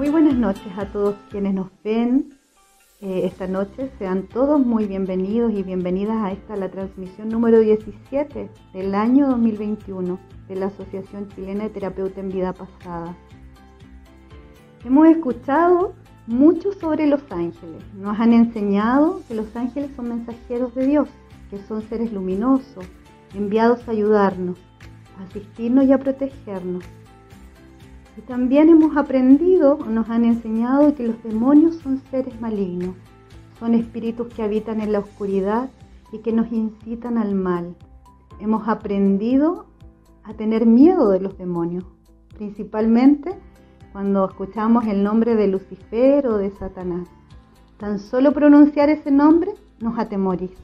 Muy buenas noches a todos quienes nos ven eh, esta noche. Sean todos muy bienvenidos y bienvenidas a esta, la transmisión número 17 del año 2021 de la Asociación Chilena de Terapeuta en Vida Pasada. Hemos escuchado mucho sobre los ángeles. Nos han enseñado que los ángeles son mensajeros de Dios, que son seres luminosos, enviados a ayudarnos, a asistirnos y a protegernos. Y también hemos aprendido, nos han enseñado que los demonios son seres malignos, son espíritus que habitan en la oscuridad y que nos incitan al mal. Hemos aprendido a tener miedo de los demonios, principalmente cuando escuchamos el nombre de Lucifer o de Satanás. Tan solo pronunciar ese nombre nos atemoriza.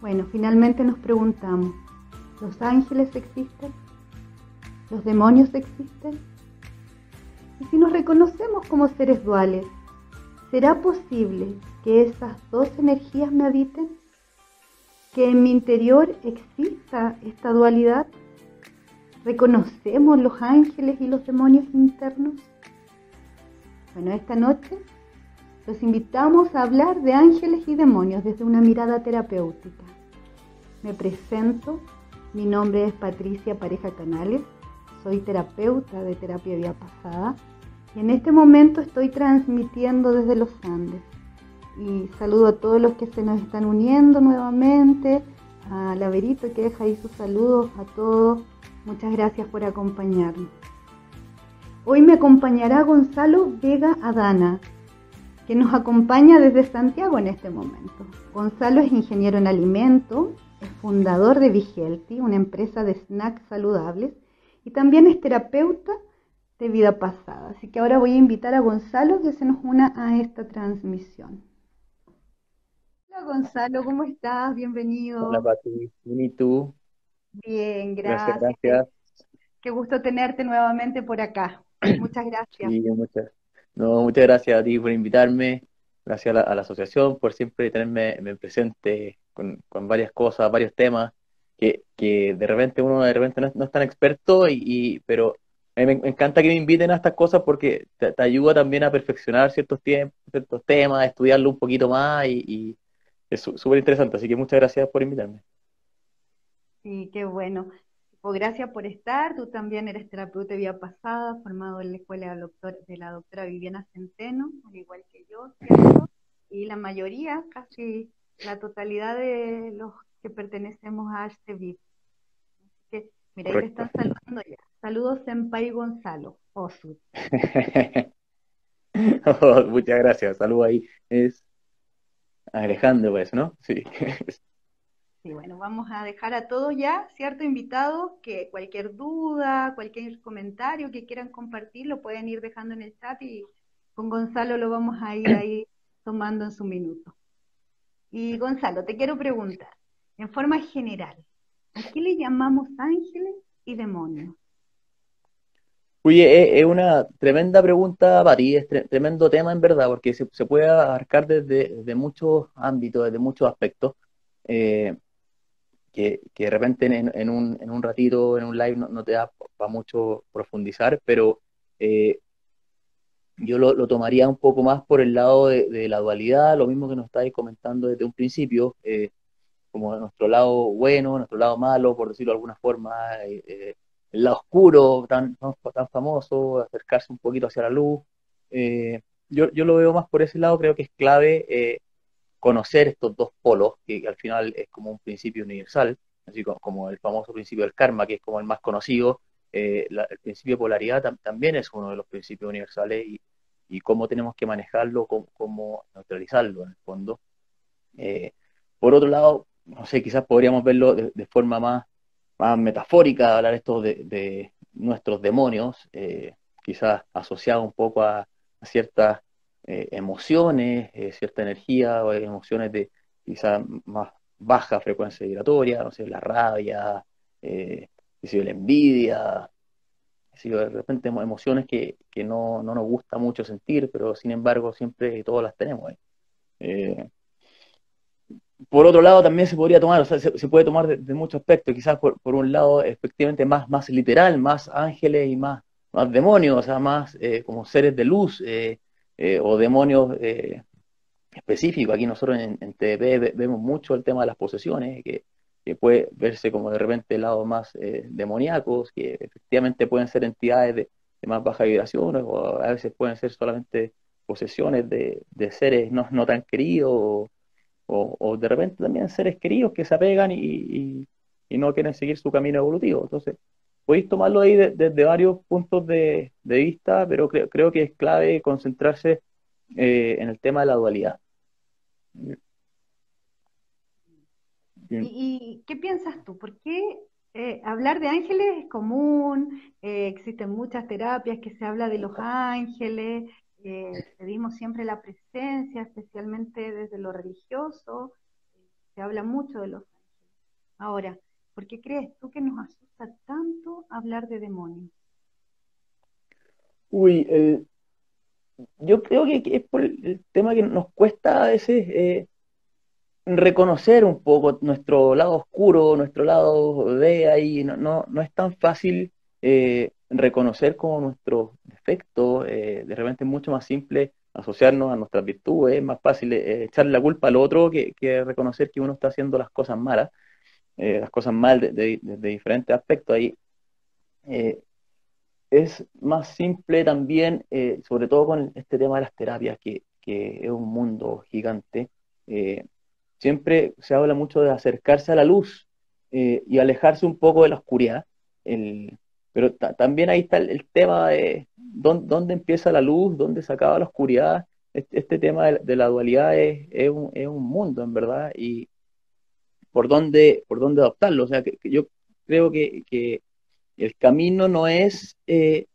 Bueno, finalmente nos preguntamos, ¿los ángeles existen? ¿Los demonios existen? Y si nos reconocemos como seres duales, ¿será posible que esas dos energías me habiten? ¿Que en mi interior exista esta dualidad? ¿Reconocemos los ángeles y los demonios internos? Bueno, esta noche los invitamos a hablar de ángeles y demonios desde una mirada terapéutica. Me presento, mi nombre es Patricia Pareja Canales, soy terapeuta de terapia vía pasada y en este momento estoy transmitiendo desde los Andes. Y saludo a todos los que se nos están uniendo nuevamente, a Laverito que deja ahí sus saludos a todos. Muchas gracias por acompañarnos. Hoy me acompañará Gonzalo Vega Adana, que nos acompaña desde Santiago en este momento. Gonzalo es ingeniero en alimentos, es fundador de Vigelti, una empresa de snacks saludables, y también es terapeuta de vida pasada. Así que ahora voy a invitar a Gonzalo que se nos una a esta transmisión. Hola Gonzalo, ¿cómo estás? Bienvenido. Hola Pati, ¿y tú? Bien, gracias. Gracias, gracias. Qué gusto tenerte nuevamente por acá. Muchas gracias. Sí, muchas, no, muchas gracias a ti por invitarme, gracias a la, a la asociación por siempre tenerme me presente con, con, varias cosas, varios temas, que, que, de repente uno de repente no es, no es tan experto, y, y pero me, encanta que me inviten a estas cosas porque te, ayuda también a perfeccionar ciertos, tiempos, ciertos temas, estudiarlo un poquito más y, y es súper interesante, así que muchas gracias por invitarme. Sí, qué bueno. Pues gracias por estar. Tú también eres terapeuta vida pasada, formado en la escuela de, la doctora Viviana Centeno, al igual que yo. Y la mayoría, casi la totalidad de los que pertenecemos a este VIP. Así que, mira, ahí te están saludando ya. Saludos, Senpai Gonzalo, Osud. oh, muchas gracias. Saludos ahí. Es Alejandro, pues, ¿no? Sí. Sí, bueno, vamos a dejar a todos ya, ¿cierto? Invitados, que cualquier duda, cualquier comentario que quieran compartir, lo pueden ir dejando en el chat y con Gonzalo lo vamos a ir ahí tomando en su minuto. Y Gonzalo, te quiero preguntar, en forma general, ¿a qué le llamamos ángeles y demonios? Oye, es una tremenda pregunta para ti, es tre tremendo tema en verdad, porque se, puede abarcar desde, muchos ámbitos, desde muchos aspectos. Eh, que, de repente en, un, ratito, en un live, no, te da para mucho profundizar, pero eh, yo lo, tomaría un poco más por el lado de, la dualidad, lo mismo que nos estáis comentando desde un principio, eh, como nuestro lado bueno, nuestro lado malo, por decirlo de alguna forma, eh, el lado oscuro, tan, tan famoso, acercarse un poquito hacia la luz. Eh, yo, yo lo veo más por ese lado, creo que es clave eh, conocer estos dos polos, que, al final es como un principio universal, así como, el famoso principio del karma, que es como el más conocido, eh, el principio de polaridad tam, también es uno de los principios universales y, cómo tenemos que manejarlo, cómo, neutralizarlo en el fondo. Eh, por otro lado, no sé, quizás podríamos verlo de, forma más, más, metafórica, hablar esto de, nuestros demonios, eh, quizás asociado un poco a, ciertas eh, emociones, eh, cierta energía o emociones de quizá más baja frecuencia vibratoria, no sé, la rabia, eh, la envidia, de repente emociones que, que no, no, nos gusta mucho sentir, pero sin embargo siempre todas las tenemos. Por otro lado, también se podría tomar, o sea, se, puede tomar de, de, muchos aspectos, quizás por, por, un lado, efectivamente más, más literal, más ángeles y más, más demonios, o sea, más como seres de luz o demonios específicos. Aquí nosotros en, en vemos mucho el tema de las posesiones, que, que puede verse como de repente lados más demoníacos, que efectivamente pueden ser entidades de, de más baja vibración o a veces pueden ser solamente posesiones de, seres no, no, tan queridos o, de repente también seres queridos que se apegan y, no quieren seguir su camino evolutivo. Entonces, podéis tomarlo ahí desde varios puntos de, vista, pero creo, creo, que es clave concentrarse eh, en el tema de la dualidad. ¿Y, qué piensas tú? ¿Por qué eh, hablar de ángeles es común? Eh, existen muchas terapias que se habla de los ángeles, pedimos siempre la presencia, especialmente desde lo religioso, se habla mucho de los ángeles. Ahora, ¿por qué crees tú que nos asusta tanto hablar de demonios? Uy, yo creo que, es por el tema que nos cuesta a veces eh, reconocer un poco nuestro lado oscuro, nuestro lado de ahí, no, no, no es tan fácil eh, reconocer como nuestros defectos, eh, de repente es mucho más simple asociarnos a nuestras virtudes, es más fácil eh, echarle la culpa al otro que, reconocer que uno está haciendo las cosas malas, eh, las cosas mal de, diferentes aspectos. Ahí es más simple también, sobre todo con este tema de las terapias, que, que es un mundo gigante. siempre se habla mucho de acercarse a la luz y alejarse un poco de la oscuridad. El, pero también ahí está el, tema de dónde, empieza la luz, dónde se acaba la oscuridad. Este, tema de, la dualidad es, un, mundo, en verdad, y por dónde, por dónde adoptarlo. O sea, que, yo creo que, que, el camino no es eh,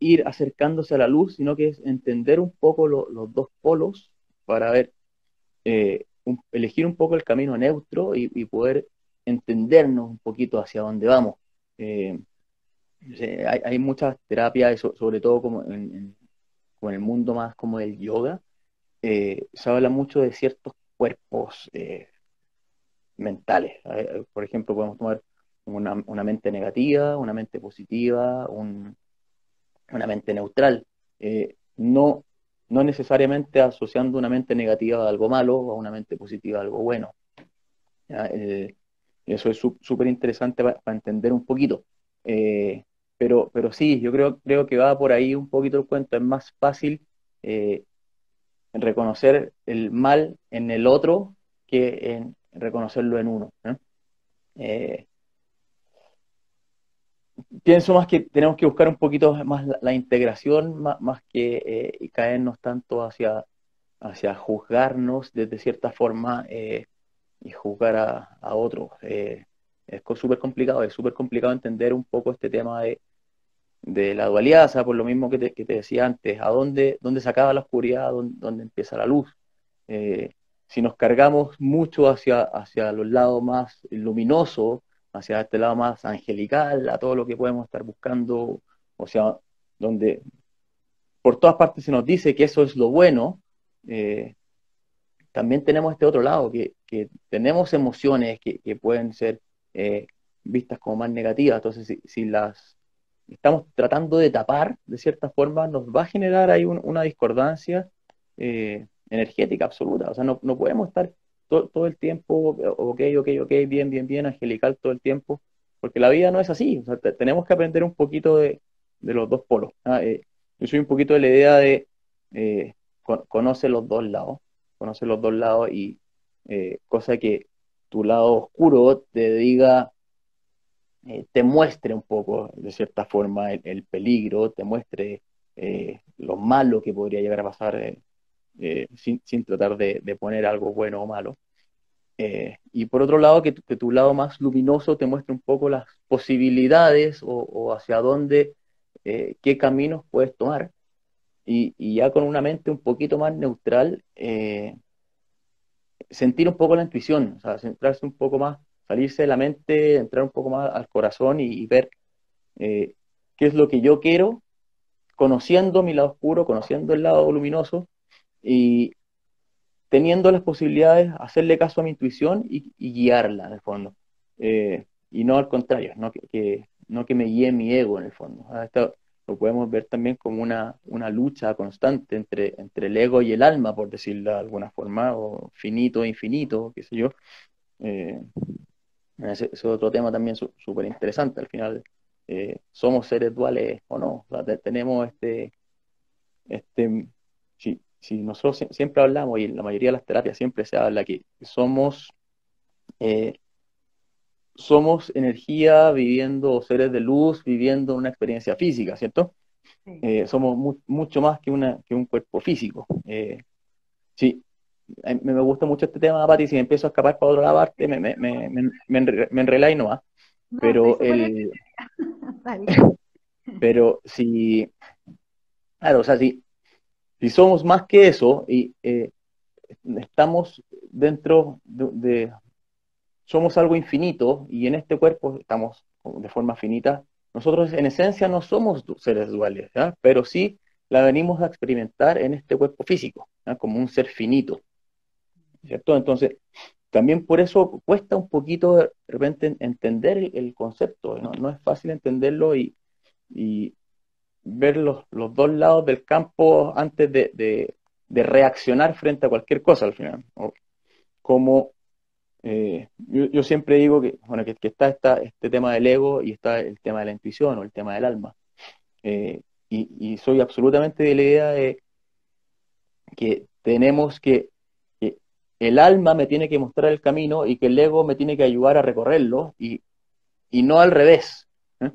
ir acercándose a la luz, sino que es entender un poco los dos polos para ver, eh, elegir un poco el camino neutro y, poder entendernos un poquito hacia dónde vamos. Eh, hay, muchas terapias, sobre todo como en, el mundo más como el yoga, eh, se habla mucho de ciertos cuerpos eh, mentales. Eh, por ejemplo, podemos tomar una, mente negativa, una mente positiva, una mente neutral. no, no necesariamente asociando una mente negativa a algo malo o una mente positiva a algo bueno. eso es súper interesante para entender un poquito. Pero, pero sí, yo creo, creo que va por ahí un poquito el cuento. Es más fácil eh, reconocer el mal en el otro que en reconocerlo en uno. Eh, pienso más que tenemos que buscar un poquito más la, integración, más, que eh, caernos tanto hacia, hacia juzgarnos desde cierta forma y juzgar a, a otros. es súper complicado, es súper complicado entender un poco este tema de, de la dualidad, o sea, por lo mismo que te, decía antes, a dónde, dónde se acaba la oscuridad, dónde, empieza la luz. Eh, si nos cargamos mucho hacia, hacia los lados más luminosos, hacia este lado más angelical, a todo lo que podemos estar buscando, o sea, donde por todas partes se nos dice que eso es lo bueno, eh, también tenemos este otro lado, que, tenemos emociones que, pueden ser eh, vistas como más negativas. Entonces, si las estamos tratando de tapar, de cierta forma, nos va a generar ahí una discordancia eh, energética absoluta. O sea, no, podemos estar todo el tiempo, ok, ok, ok, bien, bien, bien, angelical todo el tiempo, porque la vida no es así. O sea, tenemos que aprender un poquito de, los dos polos. ¿ah? Eh, yo soy un poquito de la idea de eh, conoce los dos lados, conoce los dos lados y cosa que tu lado oscuro te diga eh, te muestre un poco, de cierta forma, el, peligro, te muestre eh, lo malo que podría llegar a pasar eh, sin, tratar de, poner algo bueno o malo. y por otro lado, que, tu lado más luminoso te muestre un poco las posibilidades o, hacia dónde, qué caminos puedes tomar. Y, y, ya con una mente un poquito más neutral, sentir un poco la intuición, o sea, centrarse un poco más salirse de la mente, entrar un poco más al corazón y, ver eh, qué es lo que yo quiero, conociendo mi lado oscuro, conociendo el lado luminoso y teniendo las posibilidades, hacerle caso a mi intuición y, guiarla en el fondo. Eh, y no al contrario, no que, no que me guíe mi ego en el fondo. Ah, lo podemos ver también como una, una lucha constante entre, entre el ego y el alma, por decirlo de alguna forma, o finito e infinito, qué sé yo. Eh, ese, es otro tema también súper interesante. Al final, eh, ¿somos seres duales o no? tenemos este, este si, si nosotros siempre hablamos, y en la mayoría de las terapias siempre se habla que somos eh, somos energía viviendo, seres de luz viviendo una experiencia física, ¿cierto? Eh, somos mucho más que, una, que un cuerpo físico. Sí, me, gusta mucho este tema, Pati, si me empiezo a escapar para otro lado, me, me, me, me, y no va. Pero, el, pero si, claro, o sea, si, si somos más que eso y eh, estamos dentro de, somos algo infinito y en este cuerpo estamos de forma finita. Nosotros en esencia no somos seres duales, pero sí la venimos a experimentar en este cuerpo físico, como un ser finito. ¿Cierto? Entonces, también por eso cuesta un poquito de repente entender el, concepto, ¿no? es fácil entenderlo y, ver los, dos lados del campo antes de, reaccionar frente a cualquier cosa al final. Como eh, yo, siempre digo que, bueno, que, está, este tema del ego y está el tema de la intuición o el tema del alma. Eh, y, soy absolutamente de la idea de que tenemos que, que, el alma me tiene que mostrar el camino y que el ego me tiene que ayudar a recorrerlo y, y no al revés. ¿eh?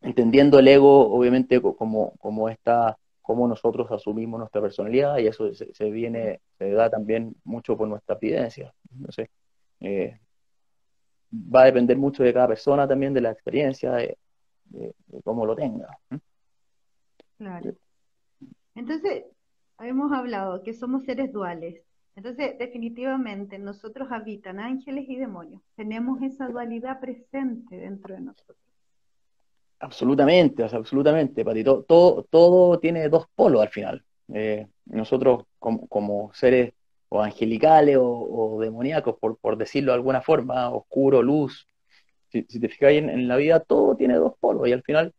Entendiendo el ego, obviamente, como, como está cómo nosotros asumimos nuestra personalidad y eso se, viene, se da también mucho por nuestra evidencia. Entonces, eh, va a depender mucho de cada persona también, de la experiencia, de, cómo lo tenga. Claro. Entonces, hemos hablado que somos seres duales. Entonces, definitivamente, nosotros habitan ángeles y demonios. Tenemos esa dualidad presente dentro de nosotros. Absolutamente, absolutamente, Patito. Todo, todo tiene dos polos al final. Eh, nosotros como, seres o angelicales o, demoníacos, por, por, decirlo de alguna forma, oscuro, luz, si, te fijas en, en, la vida, todo tiene dos polos y al final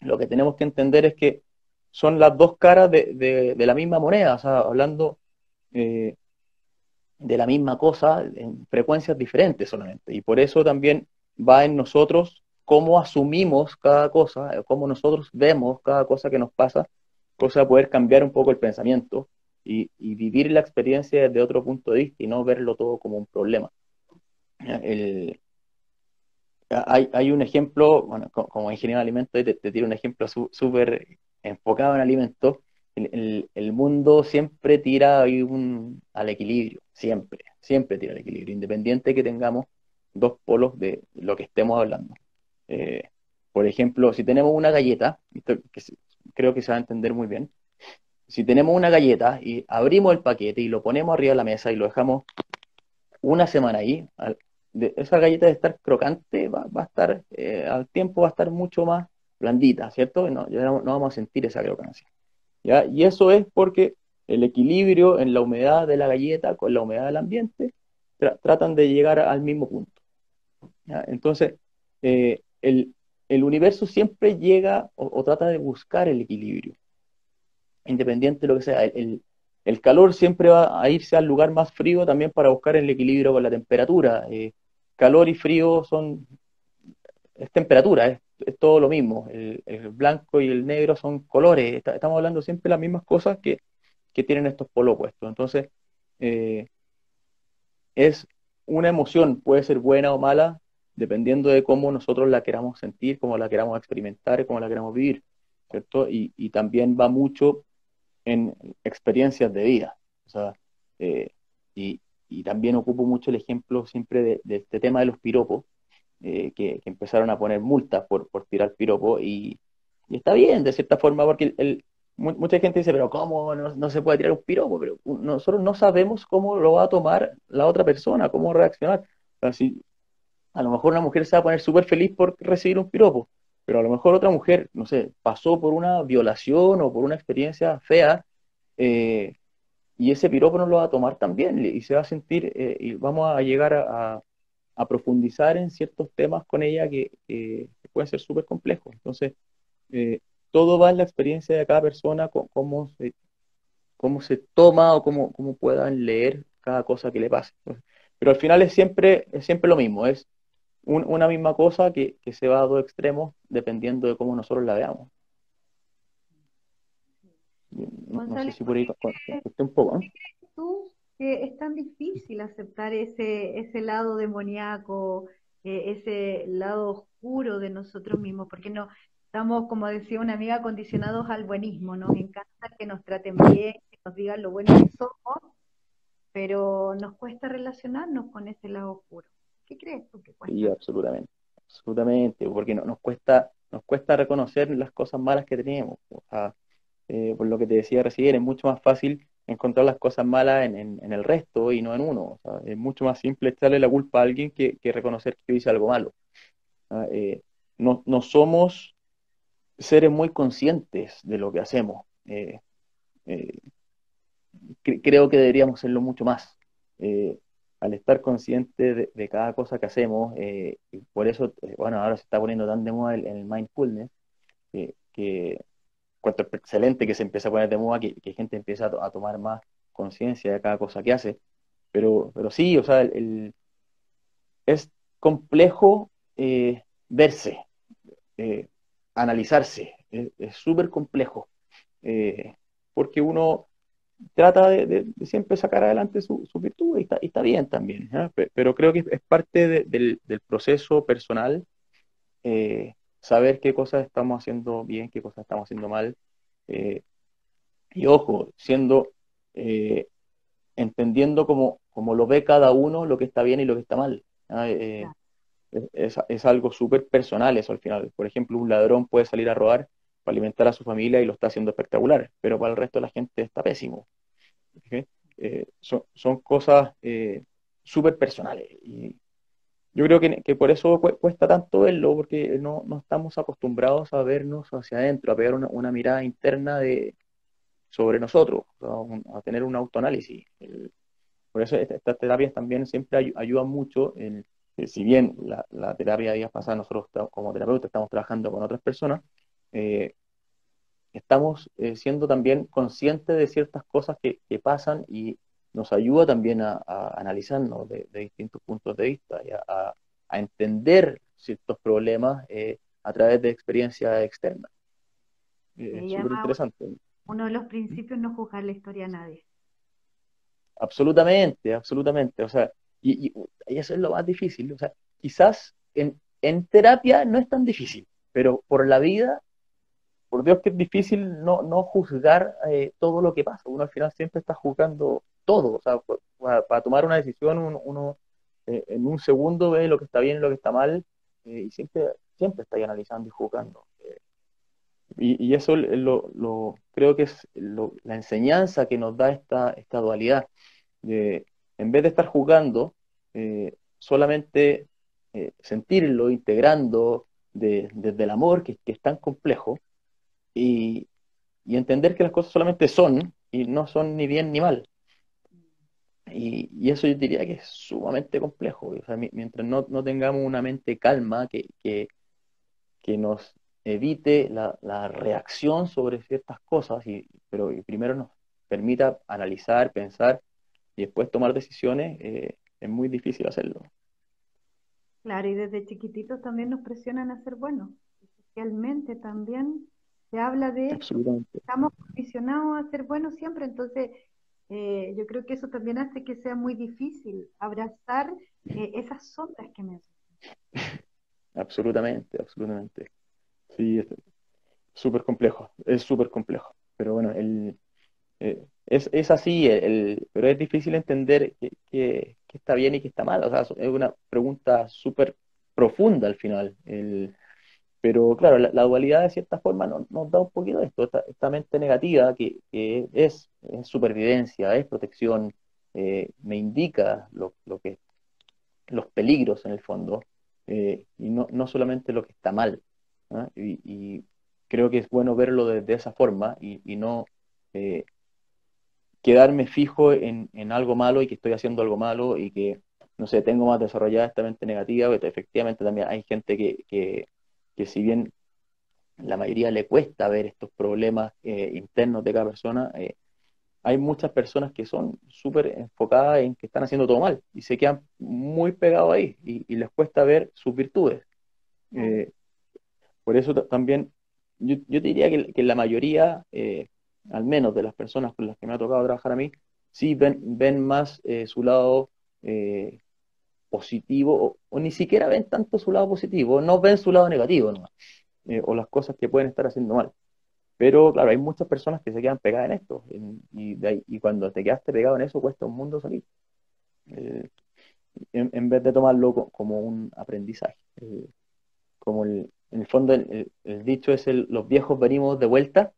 lo que tenemos que entender es que son las dos caras de, la misma moneda, o sea, hablando eh, de la misma cosa en frecuencias diferentes solamente. Y por eso también va en nosotros cómo asumimos cada cosa, cómo nosotros vemos cada cosa que nos pasa, cosa de poder cambiar un poco el pensamiento y, vivir la experiencia desde otro punto de vista y no verlo todo como un problema. hay, un ejemplo, bueno, como ingeniero de alimentos, te, te tiro un ejemplo súper enfocado en alimentos. El, mundo siempre tira al equilibrio, siempre, siempre tira al equilibrio, independiente que tengamos dos polos de lo que estemos hablando. Eh, por ejemplo, si tenemos una galleta, creo que se va a entender muy bien, si tenemos una galleta y abrimos el paquete y lo ponemos arriba de la mesa y lo dejamos una semana ahí, esa galleta de estar crocante va, a estar, eh, al tiempo va a estar mucho más blandita, ¿cierto? No, no, vamos a sentir esa crocancia. Y eso es porque el equilibrio en la humedad de la galleta con la humedad del ambiente tratan de llegar al mismo punto. Entonces, eh, el, universo siempre llega o, trata de buscar el equilibrio, independiente de lo que sea. El, calor siempre va a irse al lugar más frío también para buscar el equilibrio con la temperatura. Eh, calor y frío son, es temperatura, es, todo lo mismo. El, blanco y el negro son colores. estamos hablando siempre de las mismas cosas que, tienen estos polos opuestos. Entonces, eh, es una emoción, puede ser buena o mala, dependiendo de cómo nosotros la queramos sentir, cómo la queramos experimentar, cómo la queramos vivir, ¿cierto? Y, y también va mucho en experiencias de vida. O sea, eh, y, y, también ocupo mucho el ejemplo siempre de, este tema de los piropos, eh, que, empezaron a poner multas por, por tirar piropo, y, está bien, de cierta forma, porque el, mucha gente dice, pero ¿cómo no, no, se puede tirar un piropo? Pero nosotros no sabemos cómo lo va a tomar la otra persona, cómo reaccionar. Si, a lo mejor una mujer se va a poner súper feliz por recibir un piropo, pero a lo mejor otra mujer, no sé, pasó por una violación o por una experiencia fea eh, y ese piropo no lo va a tomar también y se va a sentir, eh, y vamos a llegar a, profundizar en ciertos temas con ella que, pueden ser súper complejos. Entonces, eh, todo va en la experiencia de cada persona, cómo se, cómo se toma o cómo, cómo puedan leer cada cosa que le pase. Pero al final es siempre, es siempre lo mismo, es una misma cosa que, se va a dos extremos dependiendo de cómo nosotros la veamos. No, sé si por ahí un poco. ¿Tú que es tan difícil aceptar ese, ese lado demoníaco, eh, ese lado oscuro de nosotros mismos? Porque no estamos, como decía una amiga, condicionados al buenismo. Nos encanta que nos traten bien, que nos digan lo bueno que somos, pero nos cuesta relacionarnos con ese lado oscuro. ¿Qué crees tú que cuesta? Sí, absolutamente, absolutamente, porque no, nos cuesta nos cuesta reconocer las cosas malas que tenemos. O sea, eh, por lo que te decía recién, es mucho más fácil encontrar las cosas malas en, el resto y no en uno. es mucho más simple echarle la culpa a alguien que, reconocer que hice algo malo. Eh, no, somos seres muy conscientes de lo que hacemos. Eh, creo que deberíamos serlo mucho más al estar consciente de, cada cosa que hacemos, eh, por eso, eh, bueno, ahora se está poniendo tan de moda el, mindfulness, que, cuanto excelente que se empieza a poner de moda, que, gente empieza a, tomar más conciencia de cada cosa que hace, pero, pero sí, o sea, el, es complejo eh, verse, analizarse, es súper complejo, porque uno trata de, siempre sacar adelante su, su virtud y está, bien también, pero creo que es parte del, proceso personal eh, saber qué cosas estamos haciendo bien, qué cosas estamos haciendo mal. Eh, y ojo, siendo, eh, entendiendo como, como, lo ve cada uno lo que está bien y lo que está mal. Es, es, algo súper personal eso al final. Por ejemplo, un ladrón puede salir a robar para alimentar a su familia y lo está haciendo espectacular, pero para el resto de la gente está pésimo. Eh, son, cosas eh, súper personales. Y yo creo que, por eso cuesta tanto verlo, porque no, no, estamos acostumbrados a vernos hacia adentro, a pegar una, mirada interna de, sobre nosotros, a, tener un autoanálisis. por eso estas terapias también siempre ayudan mucho. En, si bien la, la terapia de días pasada nosotros como terapeutas estamos trabajando con otras personas, eh, estamos eh, siendo también conscientes de ciertas cosas que, pasan y nos ayuda también a, analizarnos de, distintos puntos de vista y a, entender ciertos problemas eh, a través de experiencias externas. es súper interesante. Uno de los principios es no juzgar la historia a nadie. Absolutamente, absolutamente. O sea, y, eso es lo más difícil. O sea, quizás en, en terapia no es tan difícil, pero por la vida por Dios que es difícil no, no juzgar eh, todo lo que pasa. Uno al final siempre está juzgando todo. O sea, para, tomar una decisión, uno, eh, en un segundo ve lo que está bien y lo que está mal, eh, y siempre, siempre está ahí analizando y juzgando. Y, eso lo, lo, creo que es la enseñanza que nos da esta, esta dualidad. De, en vez de estar juzgando, solamente sentirlo, integrando desde el amor, que es tan complejo, y, entender que las cosas solamente son y no son ni bien ni mal. Y, eso yo diría que es sumamente complejo. O sea, mientras no, tengamos una mente calma que, que, nos evite la, reacción sobre ciertas cosas, y, pero primero nos permita analizar, pensar y después tomar decisiones, eh, es muy difícil hacerlo. Claro, y desde chiquititos también nos presionan a ser buenos, especialmente también se habla de estamos condicionados a ser buenos siempre, entonces eh, yo creo que eso también hace que sea muy difícil abrazar eh, esas sombras que me Absolutamente, absolutamente. Sí, es súper complejo, es súper complejo. Pero bueno, el, eh, es, es, así, el, pero es difícil entender que, está bien y que está mal. O sea, es una pregunta súper profunda al final. Pero claro, la, dualidad de cierta forma nos, da un poquito de esto, esta, mente negativa que, es, supervivencia, es protección, eh, me indica lo, que los peligros en el fondo, eh, y no, solamente lo que está mal. Y, creo que es bueno verlo de, esa forma y, no eh, quedarme fijo en, algo malo y que estoy haciendo algo malo y que, no sé, tengo más desarrollada esta mente negativa, porque efectivamente también hay gente que que si bien la mayoría le cuesta ver estos problemas internos de cada persona, hay muchas personas que son súper enfocadas en que están haciendo todo mal y se quedan muy pegados ahí y, les cuesta ver sus virtudes. Eh, por eso también yo, yo, diría que, la mayoría, eh, al menos de las personas con las que me ha tocado trabajar a mí, sí ven, ven más eh, su lado positivo o, ni siquiera ven tanto su lado positivo, no ven su lado negativo o las cosas que pueden estar haciendo mal. Pero claro, hay muchas personas que se quedan pegadas en esto y, y, cuando te quedaste pegado en eso cuesta un mundo salir. Eh, en, vez de tomarlo como un aprendizaje. Eh, como el, en el fondo el, dicho es el, los viejos venimos de vuelta,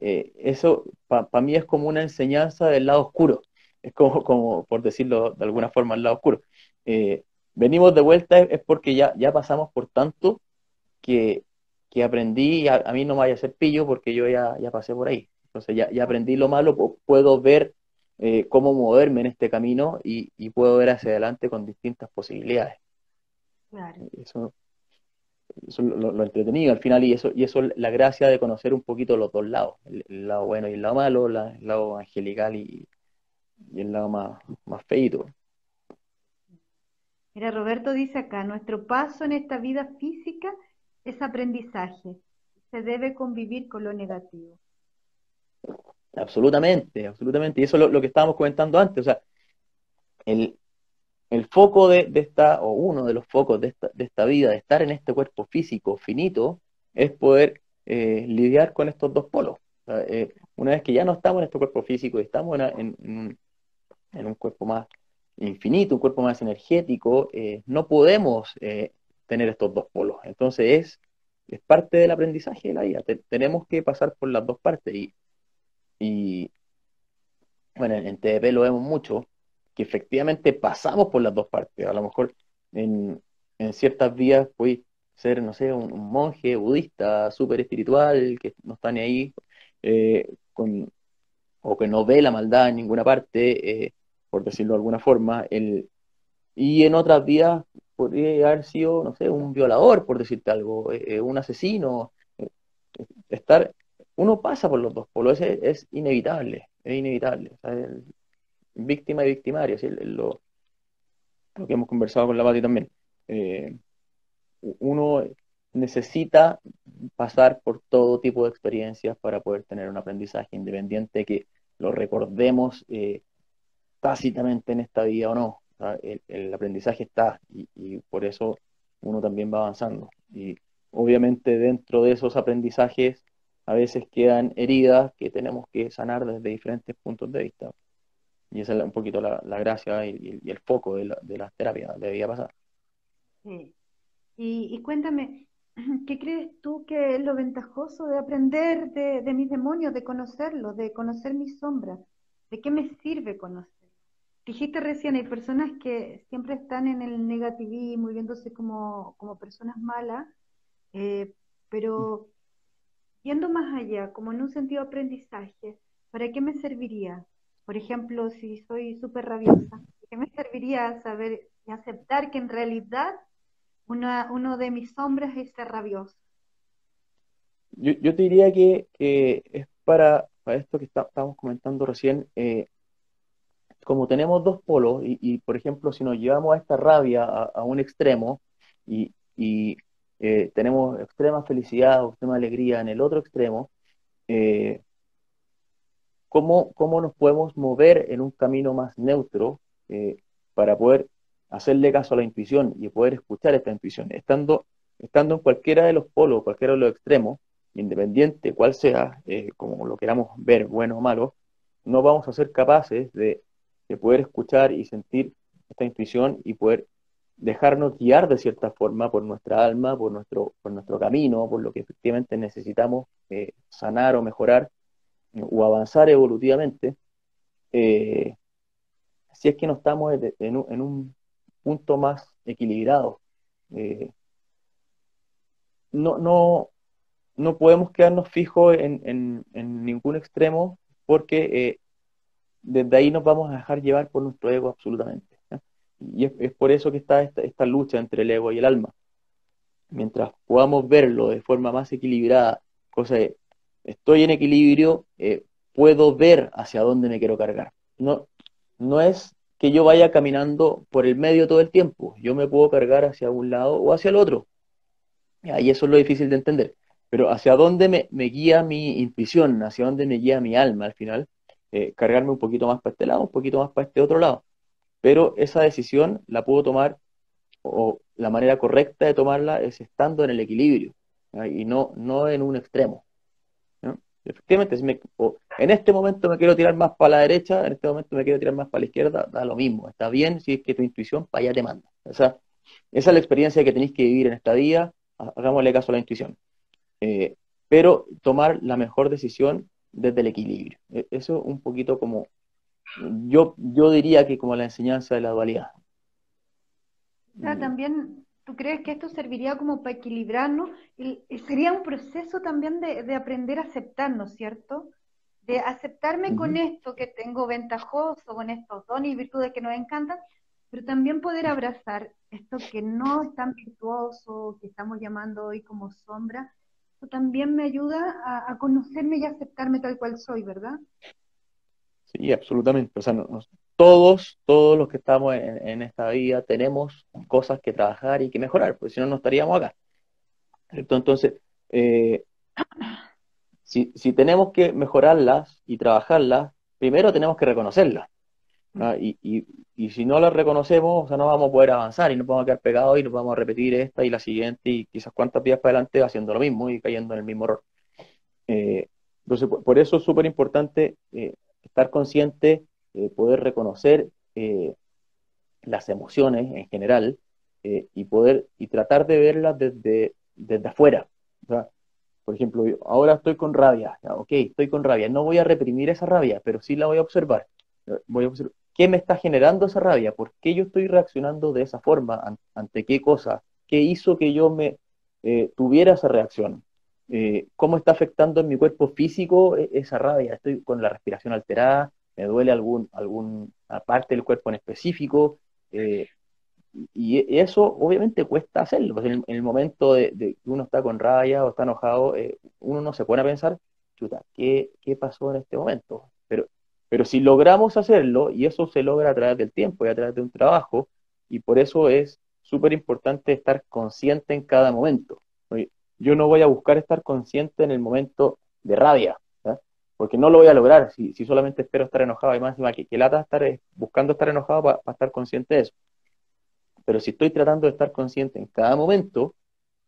eh, eso para mí es como una enseñanza del lado oscuro, es como, como por decirlo de alguna forma, el lado oscuro. Venimos de vuelta es, porque ya, ya pasamos por tanto que que aprendí, a, a, mí no me vaya a hacer pillo porque yo ya, ya pasé por ahí. Entonces ya, ya aprendí lo malo, puedo ver eh, cómo moverme en este camino y, y, puedo ver hacia adelante con distintas posibilidades. Claro. Eso, eso lo, lo, entretenido al final y eso, y eso la gracia de conocer un poquito los dos lados, el, lado bueno y el lado malo, el lado angelical y, y el lado más, más feito. Mira, Roberto dice acá, nuestro paso en esta vida física es aprendizaje. Se debe convivir con lo negativo. Absolutamente, absolutamente. Y eso es lo, que estábamos comentando antes. O sea, el, foco de, esta, o uno de los focos de esta, de esta, vida, de estar en este cuerpo físico finito, es poder eh, lidiar con estos dos polos. Eh, una vez que ya no estamos en este cuerpo físico y estamos en, un, cuerpo más infinito, un cuerpo más energético, eh, no podemos tener estos dos polos. Entonces es, es parte del aprendizaje de la vida. tenemos que pasar por las dos partes. Y, bueno, en, TDP lo vemos mucho, que efectivamente pasamos por las dos partes. A lo mejor en, ciertas vías puede ser, no sé, un, monje budista súper espiritual que no está ni ahí, eh, con, o que no ve la maldad en ninguna parte, eh, por decirlo de alguna forma. El, y en otras vías podría haber sido, no sé, un violador, por decirte algo, eh, eh, un asesino. Eh, estar, uno pasa por los dos polos, es, es inevitable, es inevitable. víctima y victimario, lo, lo, que hemos conversado con la Pati también. uno necesita pasar por todo tipo de experiencias para poder tener un aprendizaje independiente que lo recordemos tácitamente en esta vida o no el, aprendizaje está y, por eso uno también va avanzando. Y obviamente dentro de esos aprendizajes a veces quedan heridas que tenemos que sanar desde diferentes puntos de vista. Y esa es un poquito la, gracia y, el foco de, la, de las terapias de pasar. Sí. Y, cuéntame, ¿qué crees tú que es lo ventajoso de aprender de, de mis demonios, de conocerlos, de conocer mis sombras? ¿De qué me sirve conocer? Dijiste recién, hay personas que siempre están en el negativismo y viéndose como, como personas malas, eh, pero yendo más allá, como en un sentido de aprendizaje, ¿para qué me serviría? Por ejemplo, si soy súper rabiosa, ¿qué me serviría saber y aceptar que en realidad una, uno de mis sombras es ser rabioso? Yo, yo te diría que, es para, para esto que estábamos comentando recién, eh, como tenemos dos polos, y, por ejemplo, si nos llevamos a esta rabia a, un extremo y, eh, tenemos extrema felicidad o extrema alegría en el otro extremo, eh, ¿cómo, nos podemos mover en un camino más neutro eh, para poder hacerle caso a la intuición y poder escuchar esta intuición? Estando, estando en cualquiera de los polos, cualquiera de los extremos, independiente cuál sea, como lo queramos ver, bueno o malo, no vamos a ser capaces de de poder escuchar y sentir esta intuición y poder dejarnos guiar de cierta forma por nuestra alma, por nuestro, por nuestro camino, por lo que efectivamente necesitamos eh, sanar o mejorar eh, o avanzar evolutivamente, eh, si es que no estamos en, un, punto más equilibrado. no, no, no podemos quedarnos fijos en, en ningún extremo porque desde ahí nos vamos a dejar llevar por nuestro ego absolutamente. Y es, por eso que está esta, lucha entre el ego y el alma. mientras podamos verlo de forma más equilibrada, cosa de, estoy en equilibrio, eh, puedo ver hacia dónde me quiero cargar. No, no es que yo vaya caminando por el medio todo el tiempo, yo me puedo cargar hacia un lado o hacia el otro. Y eso es lo difícil de entender. Pero hacia dónde me, guía mi intuición, hacia dónde me guía mi alma al final, eh, cargarme un poquito más para este lado, un poquito más para este otro lado. Pero esa decisión la puedo tomar, o la manera correcta de tomarla es estando en el equilibrio, y no, no en un extremo. Efectivamente, en este momento me quiero tirar más para la derecha, en este momento me quiero tirar más para la izquierda, da lo mismo. Está bien si es que tu intuición para allá te manda. O sea, esa es la experiencia que tenéis que vivir en esta vida, hagámosle caso a la intuición. Eh, pero tomar la mejor decisión desde el equilibrio. E, eso un poquito como, yo, yo diría que como la enseñanza de la dualidad. también ¿Tú crees que esto serviría como para equilibrarnos? Y, sería un proceso también de, aprender a aceptarnos, ¿cierto? De aceptarme con esto que tengo ventajoso, con estos dones y virtudes que nos encantan, pero también poder abrazar esto que no es tan virtuoso, que estamos llamando hoy como sombra. También me ayuda a, conocerme y aceptarme tal cual soy, ¿verdad? Sí, absolutamente. O sea, todos, todos los que estamos en, esta vida tenemos cosas que trabajar y que mejorar, porque si no, no estaríamos acá. Entonces, eh, si, tenemos que mejorarlas y trabajarlas, primero tenemos que reconocerlas. Y, si no las reconocemos, o sea, no vamos a poder avanzar y no vamos a quedar pegados y nos vamos a repetir esta y la siguiente y quizás cuántas días para adelante haciendo lo mismo y cayendo en el mismo error. Eh, entonces, por, eso es súper importante eh, estar consciente eh, poder reconocer eh, las emociones en general y poder y tratar de verlas desde, desde afuera. por ejemplo, ahora estoy con rabia, ok, estoy con rabia, no voy a reprimir esa rabia, pero sí la voy a observar. Voy a observar qué me está generando esa rabia, por qué yo estoy reaccionando de esa forma, ante qué cosa, qué hizo que yo me tuviera esa reacción. cómo está afectando en mi cuerpo físico esa rabia. Estoy con la respiración alterada, me duele algún, alguna parte del cuerpo en específico. Eh, y eso obviamente cuesta hacerlo. Pues en, el, momento de, que uno está con rabia o está enojado, eh, uno no se pone a pensar, chuta, ¿qué, ¿qué, pasó en este momento? Pero, si logramos hacerlo, y eso se logra a través del tiempo y a través de un trabajo, y por eso es súper importante estar consciente en cada momento. Yo no voy a buscar estar consciente en el momento de rabia, porque no lo voy a lograr si, solamente espero estar enojado. Y más encima, que, que lata estar eh, buscando estar enojado para estar consciente de eso. Pero si estoy tratando de estar consciente en cada momento,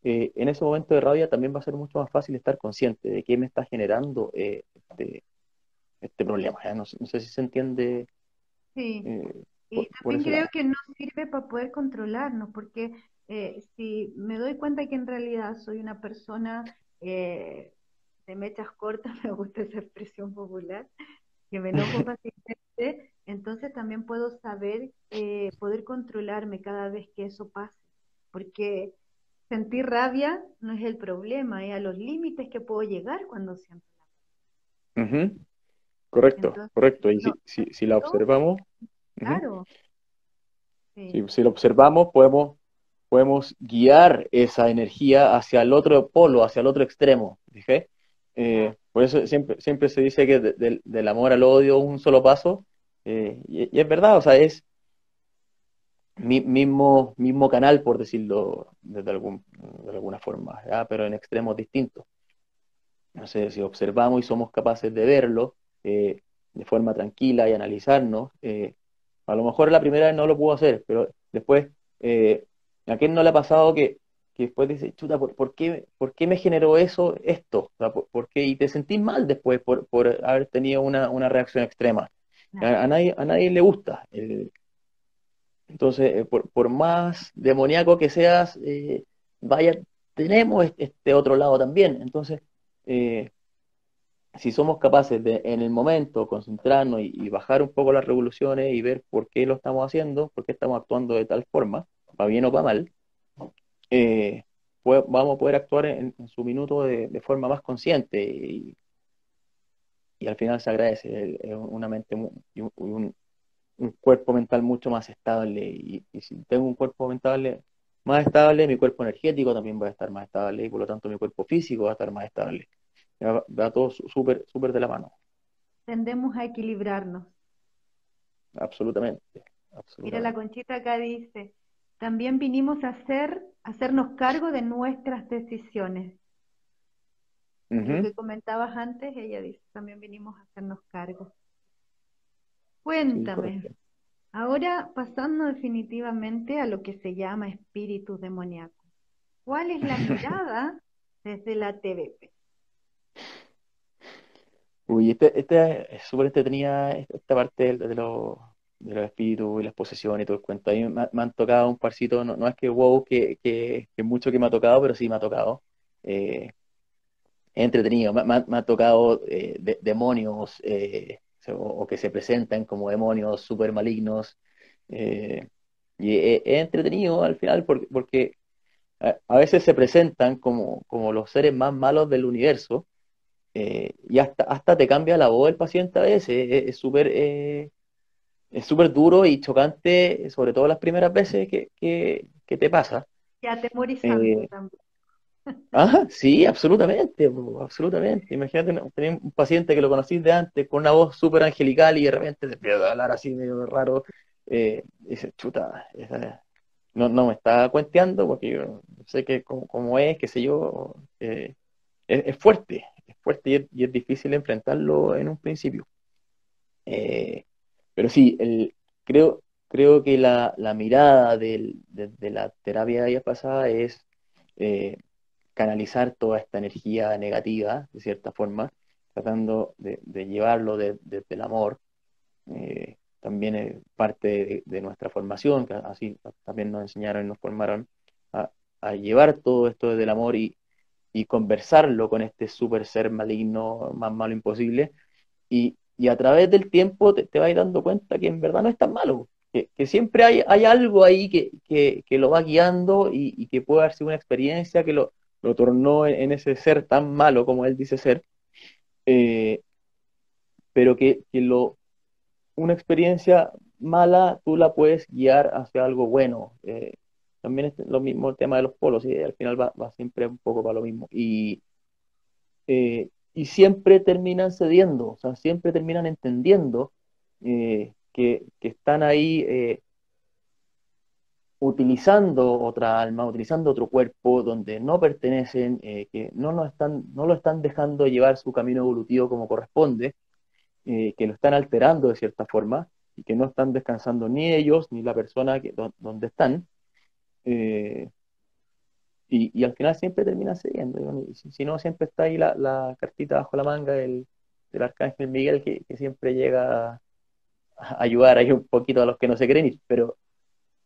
eh, en ese momento de rabia también va a ser mucho más fácil estar consciente de qué me está generando eh, este, este, problema. No, sé si se entiende. Sí. y también creo que no sirve para poder controlarnos, porque si me doy cuenta que en realidad soy una persona de mechas cortas, me gusta esa expresión popular, que me enojo fácilmente, entonces también puedo saber, eh, poder controlarme cada vez que eso pase, porque sentir rabia no es el problema, es a los límites que puedo llegar cuando siento rabia. Correcto, correcto. Y si, si, la observamos, claro. Si, si, lo observamos, podemos, podemos guiar esa energía hacia el otro polo, hacia el otro extremo. ¿dije? Eh, por eso siempre, siempre se dice que del amor al odio un solo paso, eh, y, es verdad, o sea, es mi, mismo, mismo canal, por decirlo de, algún, de alguna forma, pero en extremos distintos. No sé, si observamos y somos capaces de verlo eh, de forma tranquila y analizarnos, a lo mejor la primera vez no lo puedo hacer, pero después, ¿a quién no le ha pasado que que después dices, chuta, ¿por, qué, ¿por qué me generó eso, esto? ¿por, qué? Y te sentís mal después por, por haber tenido una, una reacción extrema. A, nadie, a nadie le gusta. entonces, eh, por, por, más demoníaco que seas, eh, vaya, tenemos este otro lado también. Entonces, eh, si somos capaces de en el momento concentrarnos y, bajar un poco las revoluciones y ver por qué lo estamos haciendo, por qué estamos actuando de tal forma, para bien o para mal, eh, vamos a poder actuar en, su minuto de, forma más consciente y, al final se agradece una mente y un, cuerpo mental mucho más estable y, si tengo un cuerpo mental más estable, mi cuerpo energético también va a estar más estable y por lo tanto mi cuerpo físico va a estar más estable. Va, todo súper súper de la mano. Tendemos a equilibrarnos. Absolutamente, Mira, la conchita acá dice, también vinimos a hacer, hacernos cargo de nuestras decisiones. Lo que comentabas antes, ella dice, también vinimos a hacernos cargo. Cuéntame, ahora pasando definitivamente a lo que se llama espíritus demoníacos, ¿cuál es la mirada desde la TVP? Uy, este, este es súper entretenida esta parte de, los, de los espíritus y las posesiones y todo el cuento. A mí me, han tocado un parcito, no, es que wow, que, que, mucho que me ha tocado, pero sí me ha tocado. Eh, entretenido, me, ha tocado eh, demonios eh, o, que se presentan como demonios súper malignos. Eh, y es, entretenido al final porque, porque a, veces se presentan como, como los seres más malos del universo y hasta, hasta te cambia la voz del paciente a veces. Es súper es súper duro y chocante, sobre todo las primeras veces que, que, te pasa. Ya atemorizante también. Ajá, sí, absolutamente, absolutamente. Imagínate tener un paciente que lo conocís de antes con una voz súper angelical y de repente te empieza a hablar así medio raro. Eh, y dices, chuta, no, no me está cuenteando porque yo sé que como, es, qué sé yo, eh, es, fuerte, es fuerte y es, difícil enfrentarlo en un principio. Eh, pero sí, el, creo, creo que la, mirada de, la terapia de pasada es eh, canalizar toda esta energía negativa, de cierta forma, tratando de, llevarlo desde el amor. Eh, también es parte de, nuestra formación, que así también nos enseñaron y nos formaron a, llevar todo esto desde el amor y, conversarlo con este super ser maligno, más malo imposible, y, a través del tiempo te, te vas dando cuenta que en verdad no es tan malo, que, siempre hay, hay, algo ahí que, lo va guiando y, y, que puede haber sido una experiencia que lo, lo tornó en, ese ser tan malo como él dice ser, eh, pero que, lo, una experiencia mala tú la puedes guiar hacia algo bueno. Eh, también es lo mismo el tema de los polos, y al final va, siempre un poco para lo mismo. Y, eh, y siempre terminan cediendo, o sea, siempre terminan entendiendo que, que, están ahí utilizando otra alma, utilizando otro cuerpo donde no pertenecen, eh, que no, no, están, no lo están dejando llevar su camino evolutivo como corresponde, eh, que lo están alterando de cierta forma y que no están descansando ni ellos ni la persona que, donde están. Eh, y, al final siempre termina cediendo. Si, no, siempre está ahí la, cartita bajo la manga del, arcángel Miguel que, que, siempre llega a ayudar ahí un poquito a los que no se creen ir. Pero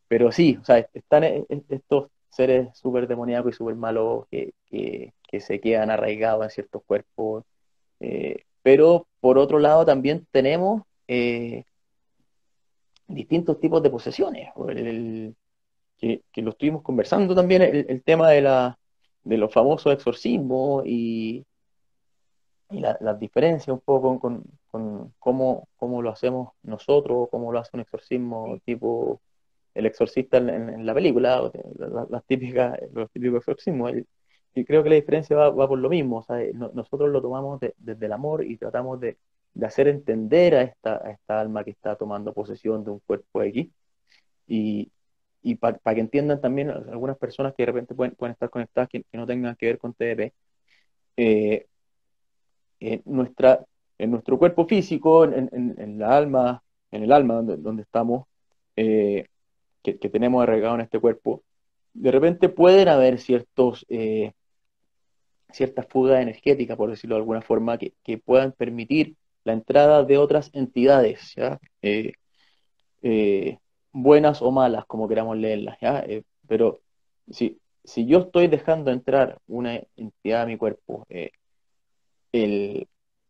pero sí, o sea, están e, e, estos seres súper demoníacos y súper malos que, se quedan arraigados en ciertos cuerpos. Eh, pero por otro lado también tenemos eh, distintos tipos de posesiones. Que, lo estuvimos conversando también, el, tema de, la, de los famosos exorcismos y, y las diferencias un poco con, con, cómo, cómo, lo hacemos nosotros, cómo lo hace un exorcismo tipo el exorcista en, la película, las, típicas, los típicos exorcismos. y creo que la diferencia va, por lo mismo. nosotros lo tomamos desde el amor y tratamos de, hacer entender a esta, esta alma que está tomando posesión de un cuerpo X. Y, y para que entiendan también algunas personas que de repente pueden, pueden estar conectadas que, no tengan que ver con TDP, eh, en, nuestra, en nuestro cuerpo físico, en, en, la alma, en el alma donde, donde estamos, eh, que, tenemos arraigado en este cuerpo, de repente pueden haber ciertos, eh, ciertas fugas energéticas, por decirlo de alguna forma, que, puedan permitir la entrada de otras entidades, eh, buenas o malas, como queramos leerlas, pero si, si yo estoy dejando entrar una entidad a mi cuerpo,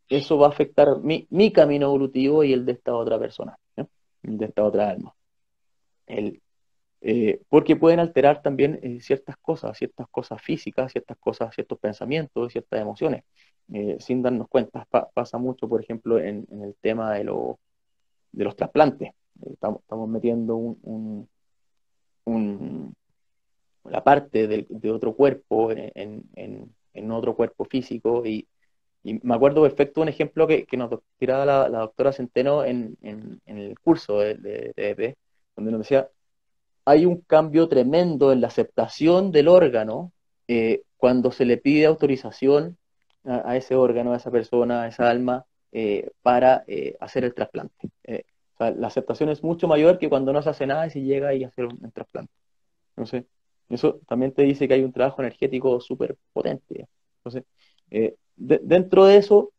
eso va a afectar mi, mi, camino evolutivo y el de esta otra persona, el de esta otra alma. El, eh, porque pueden alterar también eh, ciertas cosas, ciertas cosas físicas, ciertas cosas, ciertos pensamientos, ciertas emociones, eh, sin darnos cuenta. pasa mucho, por ejemplo, en, el tema de, de los trasplantes. Estamos, metiendo un, la parte de otro cuerpo en, otro cuerpo físico. Y, me acuerdo perfecto un ejemplo que, nos tiraba la, doctora Centeno en, el curso de, de, e donde nos decía, hay un cambio tremendo en la aceptación del órgano eh, cuando se le pide autorización a, ese órgano, a esa persona, a esa alma, eh, para eh, hacer el trasplante. La aceptación es mucho mayor que cuando no se hace nada y se llega y hacer un, trasplante. Entonces, eso también te dice que hay un trabajo energético súper potente. Entonces, dentro de eso,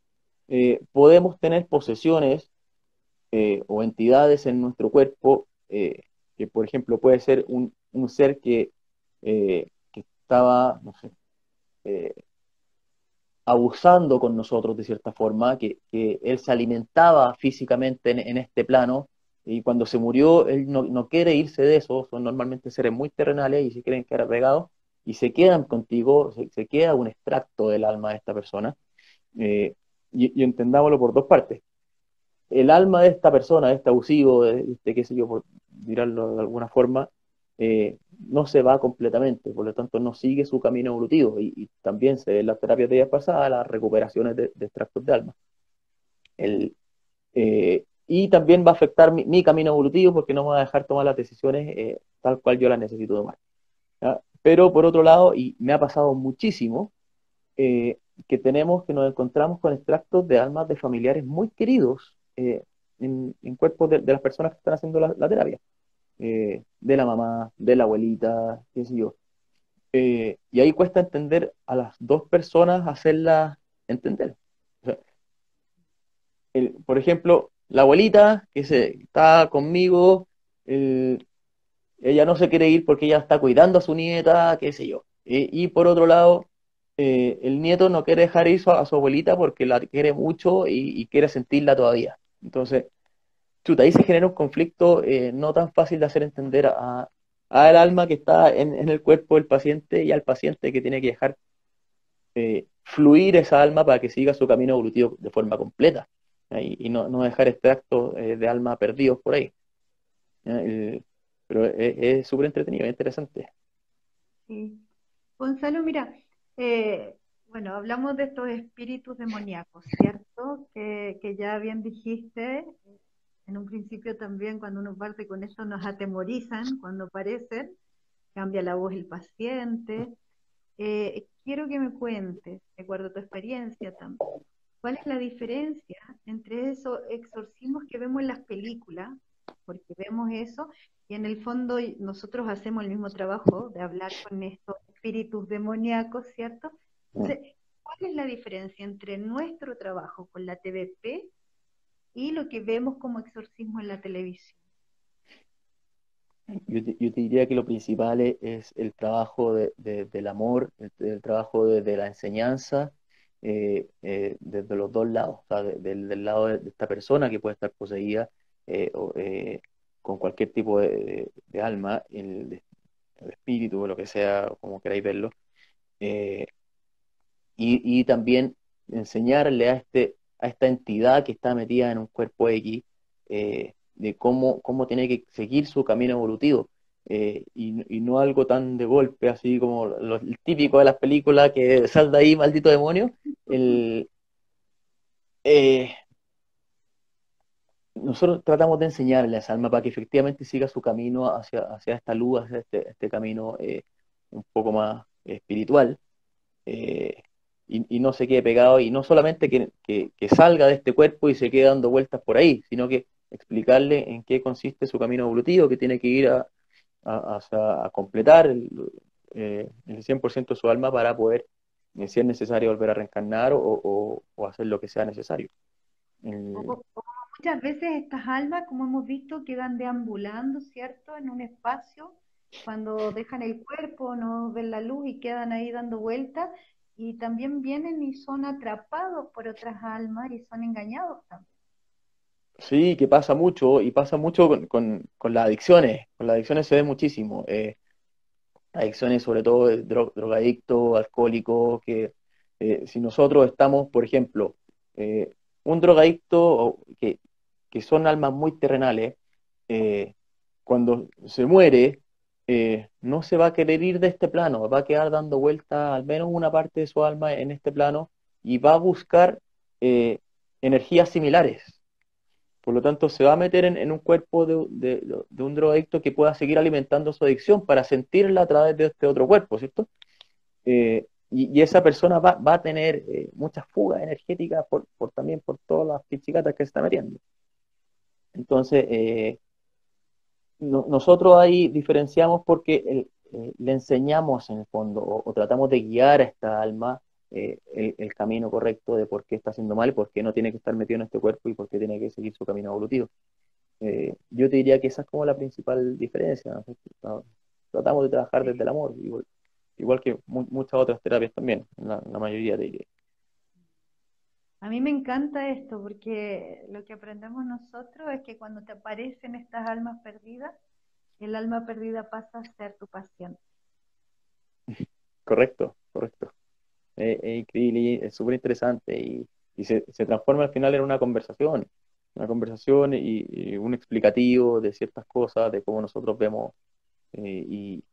podemos tener posesiones o entidades en nuestro cuerpo que por ejemplo puede ser un, ser que, eh, que, estaba, no sé, eh, abusando con nosotros de cierta forma, que, él se alimentaba físicamente en, este plano y cuando se murió él no, quiere irse de eso, son normalmente seres muy terrenales y se quieren quedar pegados y se quedan contigo, se, queda un extracto del alma de esta persona. Eh, y, entendámoslo por dos partes. El alma de esta persona, de este abusivo, de qué sé yo, por, dirarlo de alguna forma, eh, no se va completamente, por lo tanto no sigue su camino evolutivo y, también se ve en las terapias de días pasadas las recuperaciones de, extractos de alma. El, eh, y también va a afectar mi, camino evolutivo porque no me va a dejar tomar las decisiones eh, tal cual yo las necesito tomar. Pero por otro lado, y me ha pasado muchísimo, que tenemos, que nos encontramos con extractos de almas de familiares muy queridos en, cuerpos de, las personas que están haciendo la terapia. Eh, de la mamá, de la abuelita, qué sé yo. Eh, y ahí cuesta entender a las dos personas, hacerlas entender. por ejemplo, la abuelita que se, está conmigo, ella no se quiere ir porque ella está cuidando a su nieta, qué sé yo. y por otro lado, eh, el nieto no quiere dejar ir a, su abuelita porque la quiere mucho y quiere sentirla todavía. Entonces, chuta, ahí se genera un conflicto eh, no tan fácil de hacer entender a, al alma que está en, el cuerpo del paciente y al paciente que tiene que dejar eh, fluir esa alma para que siga su camino evolutivo de forma completa y, no, dejar extractos eh, de alma perdidos por ahí. pero es súper entretenido, es interesante. Sí. Gonzalo, mira, bueno, hablamos de estos espíritus demoníacos, ¿cierto? Que, que ya bien dijiste, en un principio también cuando uno parte con eso nos atemorizan cuando aparecen, cambia la voz el paciente. Eh, quiero que me cuentes, de acuerdo a tu experiencia también, cuál es la diferencia entre esos exorcismos que vemos en las películas, porque vemos eso, y en el fondo nosotros hacemos el mismo trabajo de hablar con estos espíritus demoníacos, ¿cierto? Entonces, ¿cuál es la diferencia entre nuestro trabajo con la TVP y lo que vemos como exorcismo en la televisión. Yo te, diría que lo principal es el trabajo del amor, el, trabajo de, la enseñanza, eh, eh, desde los dos lados, del, lado de, esta persona que puede estar poseída eh, con cualquier tipo de, alma, el, espíritu o lo que sea, como queráis verlo, y, y, también enseñarle a este, a esta entidad que está metida en un cuerpo X, eh, de cómo, cómo tiene que seguir su camino evolutivo. Eh, y, no algo tan de golpe, así como lo, el típico de las películas que sal de ahí, maldito demonio. El, eh, nosotros tratamos de enseñarle a esa alma para que efectivamente siga su camino hacia, hacia esta luz, hacia este, este camino un poco más espiritual y, no se quede pegado y no solamente que, salga de este cuerpo y se quede dando vueltas por ahí, sino que explicarle en qué consiste su camino evolutivo, que tiene que ir a, a, completar el, eh, el 100% de su alma para poder, eh, si es necesario, volver a reencarnar o, hacer lo que sea necesario. muchas veces estas almas, como hemos visto, quedan deambulando, ¿cierto?, en un espacio cuando dejan el cuerpo, no ven la luz y quedan ahí dando vueltas y también vienen y son atrapados por otras almas y son engañados también. Sí, que pasa mucho y pasa mucho con, las adicciones. Con las adicciones se ve muchísimo. Eh, adicciones sobre todo de drogadicto, alcohólico, que eh, si nosotros estamos, por ejemplo, eh, un drogadicto que, que, son almas muy terrenales, cuando se muere, eh, no se va a querer ir de este plano, va a quedar dando vuelta al menos una parte de su alma en este plano y va a buscar eh, energías similares. Por lo tanto, se va a meter en, un cuerpo de, un drogadicto que pueda seguir alimentando su adicción para sentirla a través de este otro cuerpo, ¿cierto? Eh, y, esa persona va, a tener muchas fugas energéticas por, también por todas las pichicatas que está metiendo. Entonces, nosotros ahí diferenciamos porque eh, le enseñamos en el fondo o, tratamos de guiar a esta alma eh, el, camino correcto de por qué está haciendo mal, por qué no tiene que estar metido en este cuerpo y por qué tiene que seguir su camino evolutivo. Eh, yo te diría que esa es como la principal diferencia. Tratamos de trabajar desde el amor, igual, que muchas otras terapias también, la, la mayoría de A mí me encanta esto porque lo que aprendemos nosotros es que cuando te aparecen estas almas perdidas, el alma perdida pasa a ser tu paciente. Correcto, correcto. Es, increíble, es súper interesante y, se, transforma al final en una conversación, una conversación y, un explicativo de ciertas cosas, de cómo nosotros vemos eh, y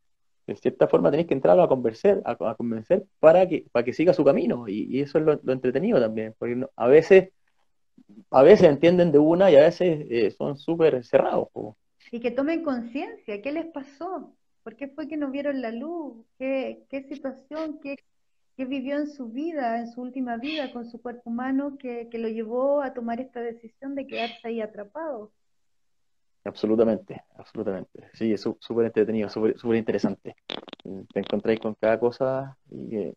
de cierta forma tenéis que entrar a convencer, a, convencer para que, para que siga su camino y, eso es lo, entretenido también, porque a veces a veces entienden de una y a veces eh, son súper cerrados. Y que tomen conciencia, ¿qué les pasó? ¿Por qué fue que no vieron la luz? ¿Qué, qué situación, qué, qué, vivió en su vida, en su última vida con su cuerpo humano que, que lo llevó a tomar esta decisión de quedarse ahí atrapado? Absolutamente, absolutamente. Sí, es súper entretenido, súper interesante. Te encontráis con cada cosa y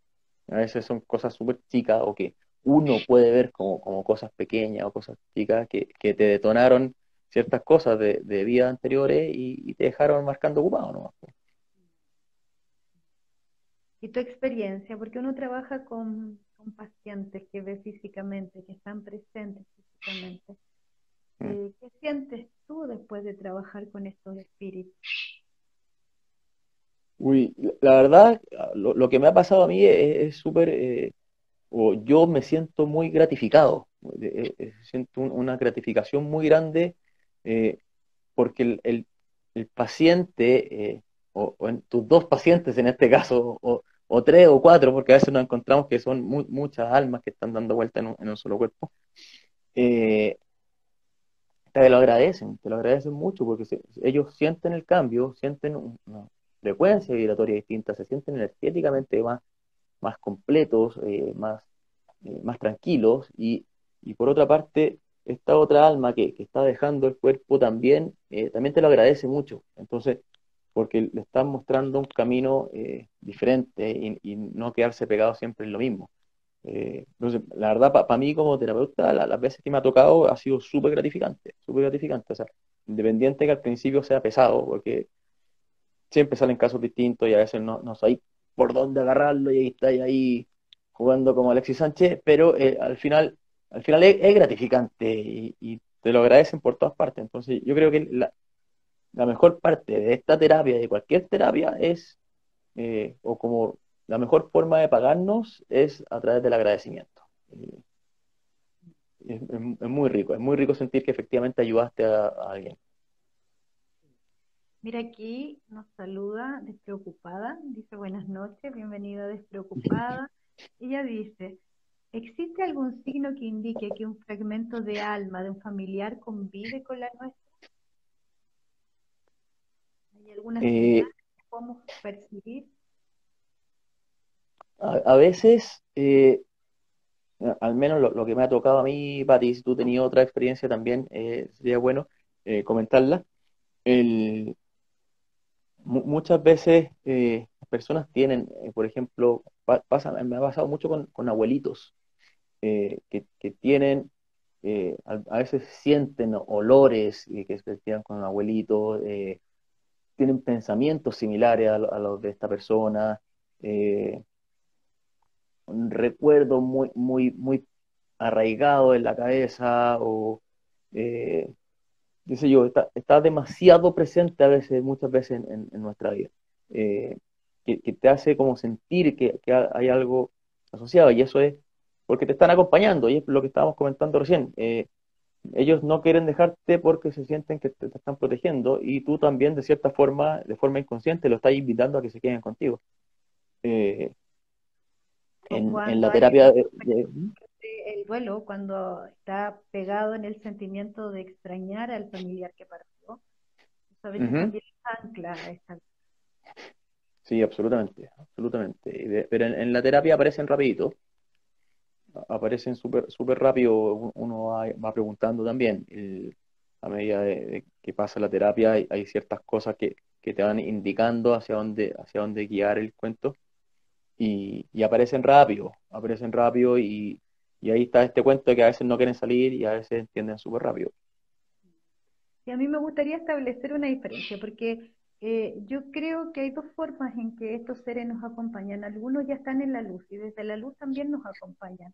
a veces son cosas súper chicas o que uno puede ver como, como cosas pequeñas o cosas chicas que, que te detonaron ciertas cosas de, de vidas anteriores y, te dejaron marcando ocupado, ¿no? ¿Y tu experiencia? Porque uno trabaja con, pacientes que ve físicamente, que están presentes físicamente. Mm. Eh, ¿Qué sientes tú después de trabajar con estos espíritus? Uy, la verdad, lo, que me ha pasado a mí es súper, eh, o yo me siento muy gratificado, eh, siento una gratificación muy grande eh, porque el, paciente, eh, o, en tus dos pacientes en este caso, o, tres o cuatro, porque a veces nos encontramos que son muchas almas que están dando vuelta en un, solo cuerpo, eh, te lo agradecen, te lo agradecen mucho porque ellos sienten el cambio, sienten una frecuencia vibratoria distinta, se sienten energéticamente más, más completos, más, más tranquilos y, y por otra parte esta otra alma que, está dejando el cuerpo también, eh, también te lo agradece mucho. Entonces, porque le están mostrando un camino eh, diferente y, no quedarse pegado siempre en lo mismo. Eh, entonces, la verdad, para mí como terapeuta, las veces que me ha tocado ha sido súper gratificante, súper gratificante. O sea, independiente que al principio sea pesado, porque siempre salen casos distintos y a veces no, no sabéis por dónde agarrarlo y ahí estáis ahí jugando como Alexis Sánchez, pero al final al final es, gratificante y, te lo agradecen por todas partes. Entonces, yo creo que la, mejor parte de esta terapia, de cualquier terapia, es, eh, o como la mejor forma de pagarnos es a través del agradecimiento. Es, muy rico, es muy rico sentir que efectivamente ayudaste a, a alguien. Mira aquí nos saluda despreocupada, dice buenas noches, bienvenida despreocupada. Ella dice, ¿Existe algún signo que indique que un fragmento de alma de un familiar convive con la nuestra? ¿Hay alguna eh, señal que podemos percibir? A, veces, eh, al menos lo, que me ha tocado a mí, Pati, si tú tenías otra experiencia también, eh, sería bueno comentarla. muchas veces las personas tienen, por ejemplo, pasa, me ha pasado mucho con abuelitos eh, que, tienen, eh, a, veces sienten olores eh, que se despiertan con un abuelito, tienen pensamientos similares a, los de esta persona, un recuerdo muy, muy, muy arraigado en la cabeza o yo, está, demasiado presente a veces, muchas veces en, nuestra vida, que, te hace como sentir que, que, hay algo asociado, y eso es porque te están acompañando, y es lo que estábamos comentando recién. Eh, ellos no quieren dejarte porque se sienten que te, están protegiendo y tú también de cierta forma, de forma inconsciente, lo estás invitando a que se queden contigo. En, la terapia de, el duelo cuando está pegado en el sentimiento de extrañar al familiar que partió, también ancla esta Sí, absolutamente, absolutamente. pero en, la terapia aparecen rapidito, aparecen súper super rápido, uno va, preguntando también. a medida de, que pasa la terapia hay, ciertas cosas que, te van indicando hacia dónde, hacia dónde guiar el cuento y, aparecen rápido, aparecen rápido y, y, ahí está este cuento de que a veces no quieren salir y a veces entienden súper rápido. Y a mí me gustaría establecer una diferencia porque eh, yo creo que hay dos formas en que estos seres nos acompañan. Algunos ya están en la luz y desde la luz también nos acompañan.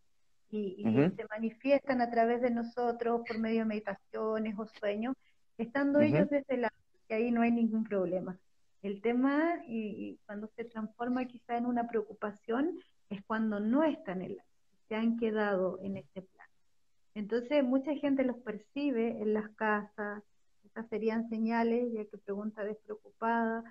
Y, se manifiestan a través de nosotros por medio de meditaciones o sueños, estando ellos desde la luz, que ahí no hay ningún problema. El tema, y, cuando se transforma quizá en una preocupación, es cuando no están en luz, se han quedado en este plan. Entonces, mucha gente los percibe en las casas, estas serían señales, ya que pregunta despreocupada,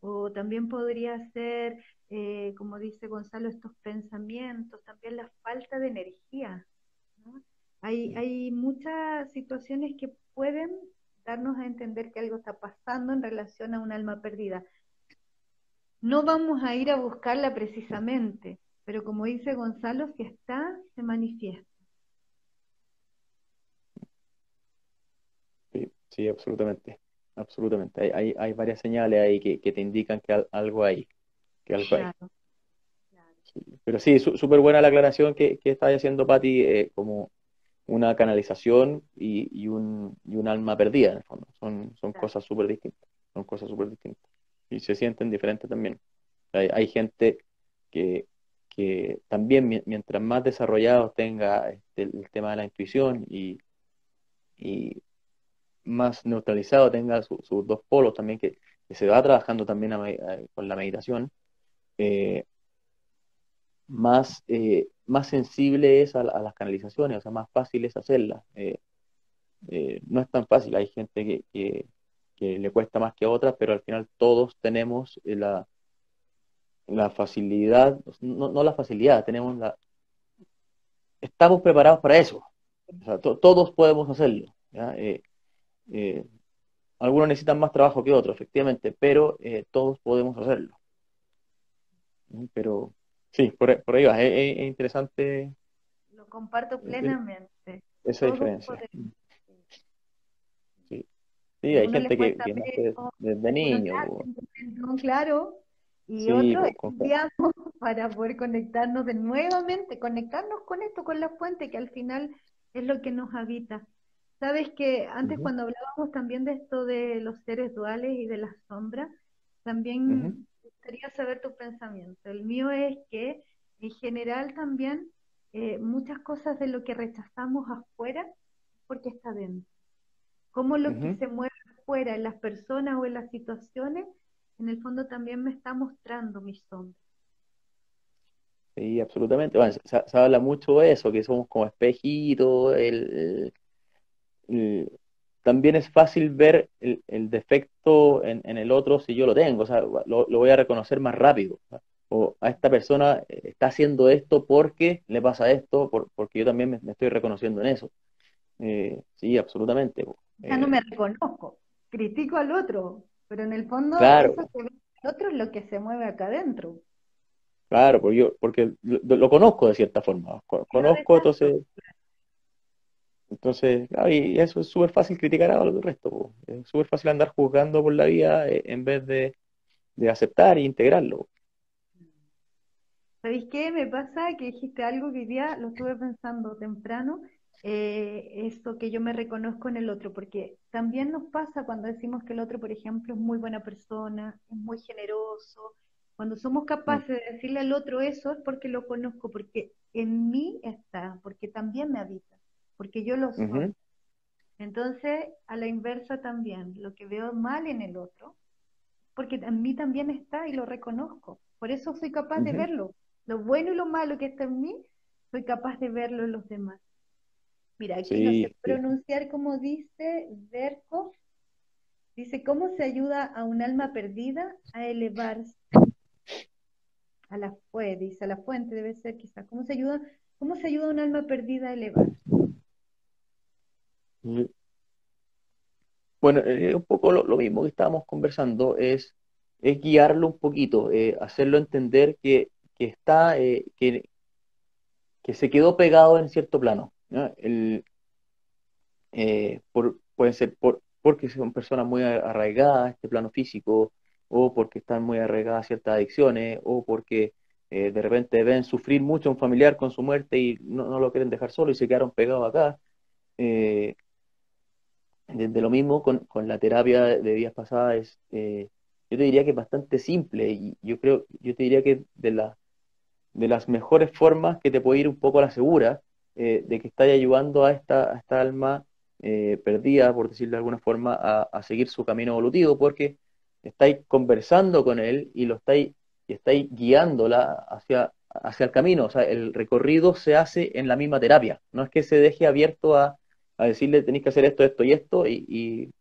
o también podría ser, eh, como dice Gonzalo, estos pensamientos, también la falta de energía. Hay, hay muchas situaciones que pueden darnos a entender que algo está pasando en relación a un alma perdida. No vamos a ir a buscarla precisamente, pero como dice Gonzalo, si está, se manifiesta. Sí, absolutamente, absolutamente. Hay, hay, varias señales ahí que, te indican que algo hay, que algo hay. pero sí, súper buena la aclaración que, que está haciendo Patti, eh, como una canalización y, y, un, y un alma perdida, en el fondo. Son, son cosas súper distintas, son cosas súper distintas. Y se sienten diferentes también. Hay, hay gente que, que también, mientras más desarrollado tenga este, el tema de la intuición y, y más neutralizado, tenga sus dos polos también, que, se va trabajando también con la meditación, eh, más, eh, más sensible es a, las canalizaciones, o sea, más fácil es hacerlas. Eh, no es tan fácil, hay gente que, le cuesta más que a otras, pero al final todos tenemos la, la facilidad, no, la facilidad, tenemos la... Estamos preparados para eso. Todos podemos hacerlo. Eh, algunos necesitan más trabajo que otros, efectivamente, pero eh, todos podemos hacerlo. Pero sí, por, ahí va, es, interesante. Lo comparto plenamente. Esa diferencia. Sí. sí, hay gente que, que desde niño. Claro, y otros estudiamos para poder conectarnos de nuevamente, conectarnos con esto, con la fuente, que al final es lo que nos habita. Sabes que antes cuando hablábamos también de esto de los seres duales y de las sombras, también gustaría saber tu pensamiento. El mío es que en general también eh, muchas cosas de lo que rechazamos afuera porque está dentro. Como lo que se mueve afuera en las personas o en las situaciones, en el fondo también me está mostrando mis sombras. Sí, absolutamente. Bueno, se, habla mucho de eso, que somos como espejitos, el, también es fácil ver el, defecto en, el otro si yo lo tengo, o sea, lo, voy a reconocer más rápido. O a esta persona eh, está haciendo esto porque le pasa esto, porque yo también me, estoy reconociendo en eso. Eh, sí, absolutamente. Ya no me reconozco, critico al otro, pero en el fondo claro. eso que ve el otro es lo que se mueve acá adentro. Claro, porque yo porque lo, conozco de cierta forma. Conozco, entonces entonces, y eso es súper fácil criticar a los del resto. Es súper fácil andar juzgando por la vida eh, en vez de, aceptar e integrarlo. ¿Sabéis qué? Me pasa que dijiste algo que hoy día lo estuve pensando temprano, eh, eso que yo me reconozco en el otro, porque también nos pasa cuando decimos que el otro, por ejemplo, es muy buena persona, es muy generoso. Cuando somos capaces de decirle al otro eso es porque lo conozco, porque en mí está, porque también me habita porque yo lo soy. Entonces, a la inversa también, lo que veo mal en el otro, porque en mí también está y lo reconozco. Por eso soy capaz de verlo. Lo bueno y lo malo que está en mí, soy capaz de verlo en los demás. Mira, aquí no sé pronunciar como dice Verkov. Dice, ¿cómo se ayuda a un alma perdida a elevarse? A la fuente, dice, a la fuente debe ser quizá. ¿Cómo se ayuda, cómo se ayuda a un alma perdida a elevarse? Bueno, eh, un poco lo, mismo que estábamos conversando, es, guiarlo un poquito, eh, hacerlo entender que, está, eh, que, se quedó pegado en cierto plano. Puede ser por, porque son personas muy arraigadas a este plano físico, o porque están muy arraigadas a ciertas adicciones, o porque de repente ven sufrir mucho a un familiar con su muerte y no, lo quieren dejar solo y se quedaron pegados acá. Desde lo mismo con, la terapia de días pasadas, eh, yo te diría que es bastante simple y yo creo, yo te diría que de, la, de las mejores formas que te puede ir un poco a la segura eh, de que estáis ayudando a esta, esta alma eh, perdida, por decirlo de alguna forma, a, seguir su camino evolutivo, porque estáis conversando con él y lo estáis, y estáis guiándola hacia, hacia el camino. O sea, el recorrido se hace en la misma terapia, no es que se deje abierto a a decirle tenéis que hacer esto, esto y esto y,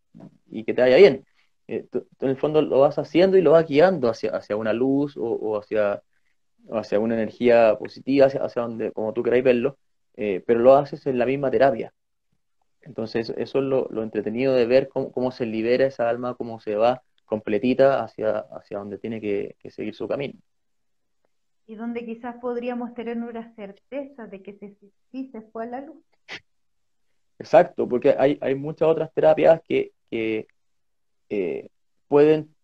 que te vaya bien. Eh, en el fondo lo vas haciendo y lo vas guiando hacia, hacia una luz o, hacia, hacia una energía positiva, hacia, hacia donde, como tú queráis verlo, eh, pero lo haces en la misma terapia. Entonces eso es lo, entretenido de ver cómo, se libera esa alma, cómo se va completita hacia, hacia donde tiene que, seguir su camino. Y donde quizás podríamos tener una certeza de que sí se fue a la luz. Exacto, porque hay, muchas otras terapias que, eh, pueden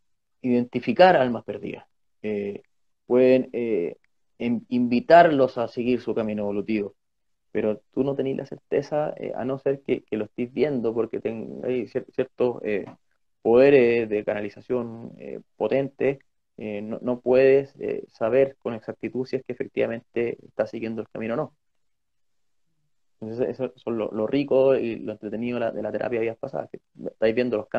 identificar almas perdidas, eh, pueden eh, invitarlos a seguir su camino evolutivo, pero tú no tenés la certeza, a no ser que, lo estés viendo, porque hay ciertos poderes de canalización potentes, no, no, puedes saber con exactitud si es que efectivamente está siguiendo el camino o no. Entonces, eso, es lo, rico y lo entretenido de la, terapia de días pasadas, que estáis viendo los cambios